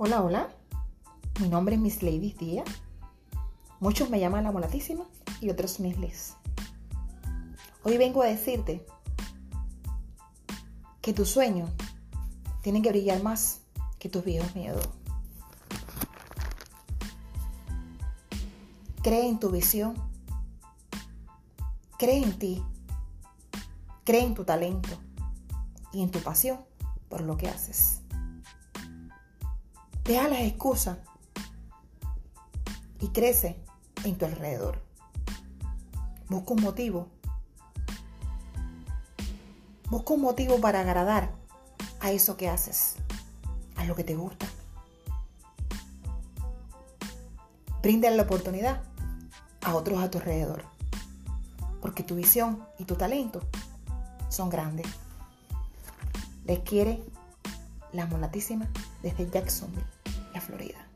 Hola, hola. Mi nombre es Miss Lady Díaz. Muchos me llaman la molatísima y otros Miss Liz. Hoy vengo a decirte que tus sueños tienen que brillar más que tus viejos miedos. Cree en tu visión. Cree en ti. Cree en tu talento y en tu pasión por lo que haces. Deja las excusas y crece en tu alrededor. Busca un motivo. Busca un motivo para agradar a eso que haces, a lo que te gusta. Brinda la oportunidad a otros a tu alrededor, porque tu visión y tu talento son grandes. Les quiere la molatísima desde Jacksonville. Florida.